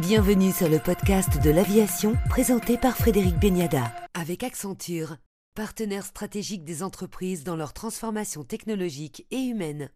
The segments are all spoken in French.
Bienvenue sur le podcast de l'aviation présenté par Frédéric Beniada avec Accenture, partenaire stratégique des entreprises dans leur transformation technologique et humaine.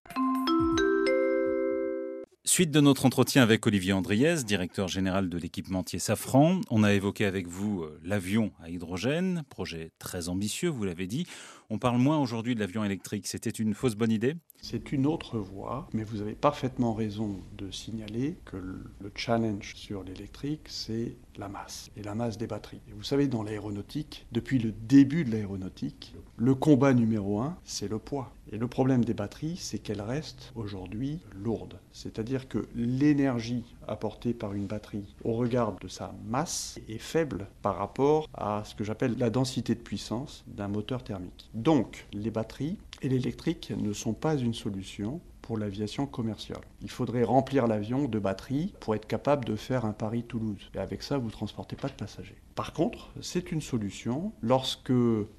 Suite de notre entretien avec Olivier Andriès, directeur général de l'équipementier Safran, on a évoqué avec vous euh, l'avion à hydrogène, projet très ambitieux, vous l'avez dit. On parle moins aujourd'hui de l'avion électrique. C'était une fausse bonne idée? C'est une autre voie, mais vous avez parfaitement raison de signaler que le challenge sur l'électrique, c'est la masse et la masse des batteries. Vous savez, dans l'aéronautique, depuis le début de l'aéronautique, le combat numéro un, c'est le poids. Et le problème des batteries, c'est qu'elles restent aujourd'hui lourdes. C'est-à-dire que l'énergie apportée par une batterie au regard de sa masse est faible par rapport à ce que j'appelle la densité de puissance d'un moteur thermique. Donc, les batteries et l'électrique ne sont pas une solution pour l'aviation commerciale. Il faudrait remplir l'avion de batteries pour être capable de faire un Paris-Toulouse. Et avec ça, vous ne transportez pas de passagers. Par contre, c'est une solution lorsque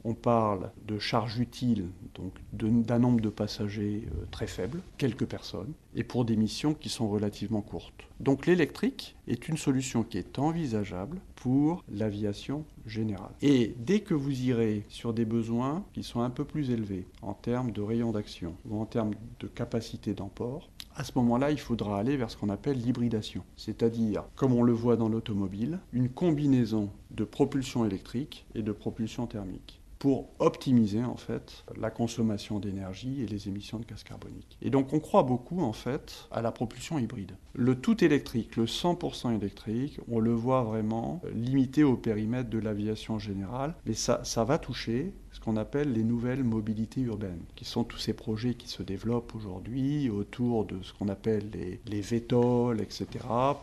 on parle de charge utile, donc d'un nombre de passagers euh, très faible, quelques personnes, et pour des missions qui sont relativement courtes. Donc l'électrique est une solution qui est envisageable pour l'aviation générale. Et dès que vous irez sur des besoins qui sont un peu plus élevés en termes de rayon d'action ou en termes de capacité d'emport, à ce moment-là, il faudra aller vers ce qu'on appelle l'hybridation, c'est-à-dire, comme on le voit dans l'automobile, une combinaison de propulsion électrique et de propulsion thermique pour optimiser en fait la consommation d'énergie et les émissions de gaz carbonique. Et donc on croit beaucoup en fait à la propulsion hybride. Le tout électrique, le 100% électrique, on le voit vraiment limité au périmètre de l'aviation générale, mais ça, ça va toucher ce qu'on appelle les nouvelles mobilités urbaines, qui sont tous ces projets qui se développent aujourd'hui autour de ce qu'on appelle les, les etc.,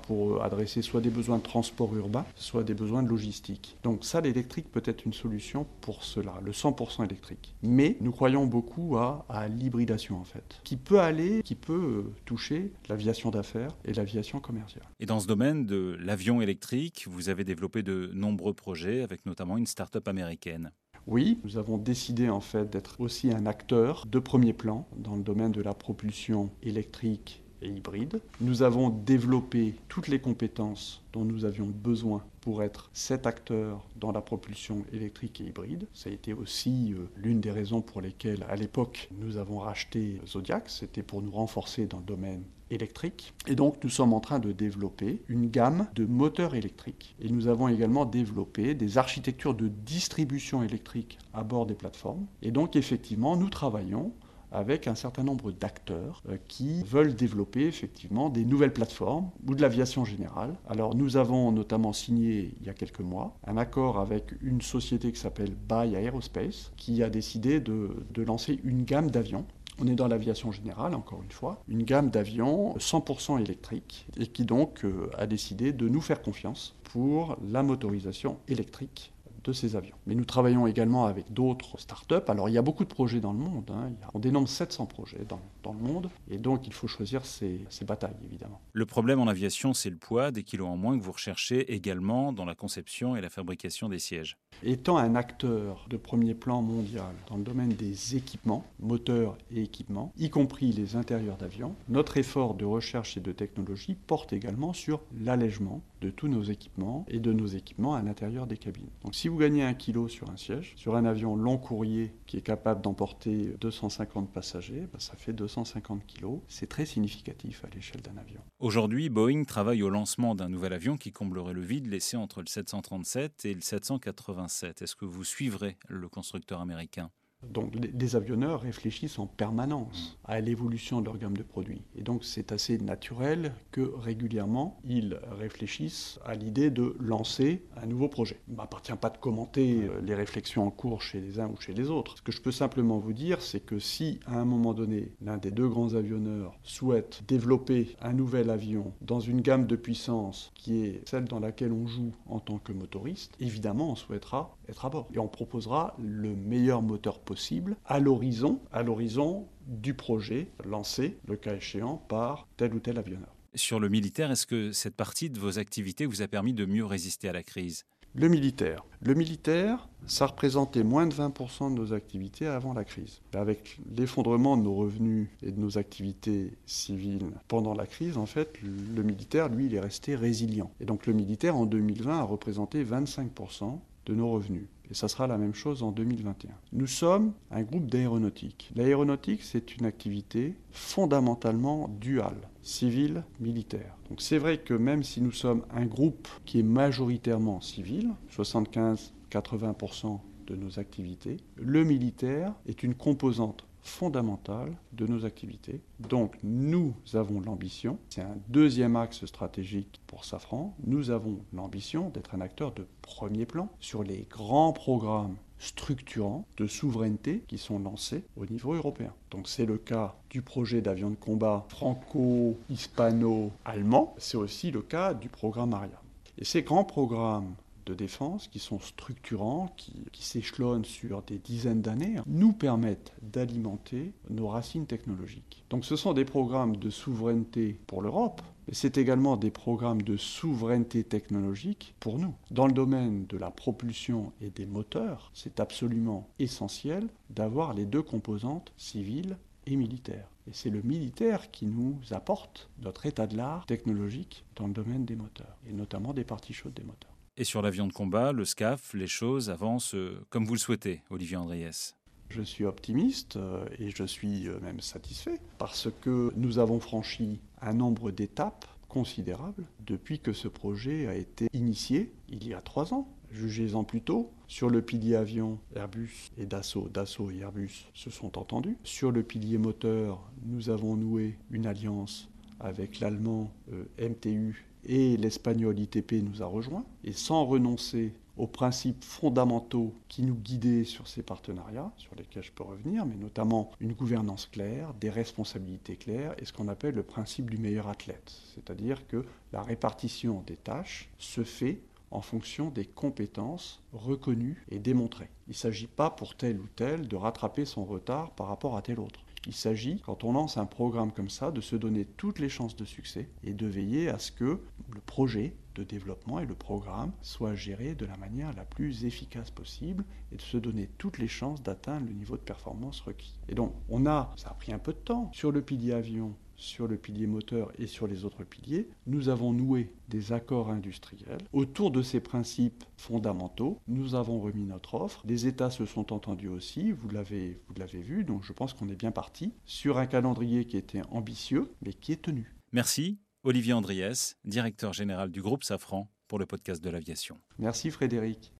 pour adresser soit des besoins de transport urbain, soit des besoins de logistique. Donc ça, l'électrique peut être une solution pour cela, le 100% électrique. Mais nous croyons beaucoup à, à l'hybridation, en fait, qui peut aller, qui peut euh, toucher l'aviation d'affaires et l'aviation commerciale. Et dans ce domaine de l'avion électrique, vous avez développé de nombreux projets, avec notamment une start-up américaine. Oui, nous avons décidé en fait d'être aussi un acteur de premier plan dans le domaine de la propulsion électrique et hybride. Nous avons développé toutes les compétences dont nous avions besoin pour être cet acteur dans la propulsion électrique et hybride. Ça a été aussi euh, l'une des raisons pour lesquelles, à l'époque, nous avons racheté Zodiac. C'était pour nous renforcer dans le domaine électrique. Et donc, nous sommes en train de développer une gamme de moteurs électriques. Et nous avons également développé des architectures de distribution électrique à bord des plateformes. Et donc, effectivement, nous travaillons avec un certain nombre d'acteurs euh, qui veulent développer effectivement des nouvelles plateformes ou de l'aviation générale. Alors nous avons notamment signé il y a quelques mois un accord avec une société qui s'appelle Buy Aerospace qui a décidé de, de lancer une gamme d'avions on est dans l'aviation générale, encore une fois, une gamme d'avions 100% électriques et qui donc euh, a décidé de nous faire confiance pour la motorisation électrique de ces avions. Mais nous travaillons également avec d'autres startups. Alors il y a beaucoup de projets dans le monde. Hein. On dénombre 700 projets dans, dans, le monde. Et donc il faut choisir ses, ses, batailles, évidemment. Le problème en aviation, c'est le poids, des kilos en moins que vous recherchez également dans la conception et la fabrication des sièges. Étant un acteur de premier plan mondial dans le domaine des équipements, moteurs et équipements, y compris les intérieurs d'avions, notre effort de recherche et de technologie porte également sur l'allègement de tous nos équipements et de nos équipements à l'intérieur des cabines. Donc si vous gagnez un kilo sur un siège, sur un avion long courrier qui est capable d'emporter 250 passagers, bah, ça fait 250 kilos. C'est très significatif à l'échelle d'un avion. Aujourd'hui, Boeing travaille au lancement d'un nouvel avion qui comblerait le vide laissé entre le 737 et le 787. Est-ce que vous suivrez le constructeur américain? Donc les avionneurs réfléchissent en permanence à l'évolution de leur gamme de produits. Et donc c'est assez naturel que régulièrement ils réfléchissent à l'idée de lancer un nouveau projet. Il ne m'appartient pas de commenter euh, les réflexions en cours chez les uns ou chez les autres. Ce que je peux simplement vous dire, c'est que si à un moment donné l'un des deux grands avionneurs souhaite développer un nouvel avion dans une gamme de puissance qui est celle dans laquelle on joue en tant que motoriste, évidemment on souhaitera être à bord. Et on proposera le meilleur moteur possible possible à l'horizon, à l'horizon du projet lancé, le cas échéant, par tel ou tel avionneur. Sur le militaire, est-ce que cette partie de vos activités vous a permis de mieux résister à la crise? Le militaire. Le militaire, ça représentait moins de 20% de nos activités avant la crise. Avec l'effondrement de nos revenus et de nos activités civiles pendant la crise, en fait, le militaire, lui, il est resté résilient. Et donc le militaire, en 2020, a représenté 25% de nos revenus. Et ça sera la même chose en 2021. Nous sommes un groupe d'aéronautique. L'aéronautique, c'est une activité fondamentalement duale, civile, militaire. Donc c'est vrai que même si nous sommes un groupe qui est majoritairement civil, 75-80% de nos activités, le militaire est une composante fondamentale de nos activités. Donc nous avons l'ambition, c'est un deuxième axe stratégique pour Safran, nous avons l'ambition d'être un acteur de premier plan sur les grands programmes structurants de souveraineté qui sont lancés au niveau européen. Donc c'est le cas du projet d'avion de combat franco-hispano-allemand, c'est aussi le cas du programme Ariane. Et ces grands programmes défense qui sont structurants, qui, s'échelonnent sur des dizaines d'années, nous permettent d'alimenter nos racines technologiques. Donc ce sont des programmes de souveraineté pour l'Europe, mais c'est également des programmes de souveraineté technologique pour nous. Dans le domaine de la propulsion et des moteurs, c'est absolument essentiel d'avoir les deux composantes civiles et militaires. Et c'est le militaire qui nous apporte notre état de l'art technologique dans le domaine des moteurs, et notamment des parties chaudes des moteurs. Et sur l'avion de combat, le SCAF, les choses avancent euh, comme vous le souhaitez, Olivier Andriès. Je suis optimiste euh, et je suis euh, même satisfait parce que nous avons franchi un nombre d'étapes considérables depuis que ce projet a été initié il y a trois ans. Jugez-en plus tôt, sur le pilier avion, Airbus et Dassault, Dassault et Airbus se sont entendus. Sur le pilier moteur, nous avons noué une alliance avec l'allemand MTU et l'espagnol ITP nous a rejoints. Et sans renoncer aux principes fondamentaux qui nous guidaient sur ces partenariats, sur lesquels je peux revenir, mais notamment une gouvernance claire, des responsabilités claires et ce qu'on appelle le principe du meilleur athlète. C'est-à-dire que la répartition des tâches se fait en fonction des compétences reconnues et démontrées. Il ne s'agit pas pour tel ou tel de rattraper son retard par rapport à tel autre. Il s'agit, quand on lance un programme comme ça, de se donner toutes les chances de succès et de veiller à ce que le projet de développement et le programme soient gérés de la manière la plus efficace possible et de se donner toutes les chances d'atteindre le niveau de performance requis. Et donc, on a, ça a pris un peu de temps, sur le pilier avion, sur le pilier moteur et sur les autres piliers, nous avons noué des accords industriels. Autour de ces principes fondamentaux, nous avons remis notre offre. Les États se sont entendus aussi, vous l'avez, vous l'avez vu, donc je pense qu'on est bien parti sur un calendrier qui était ambitieux, mais qui est tenu. Merci. Olivier Andriès, directeur général du groupe Safran, pour le podcast de l'aviation. Merci Frédéric.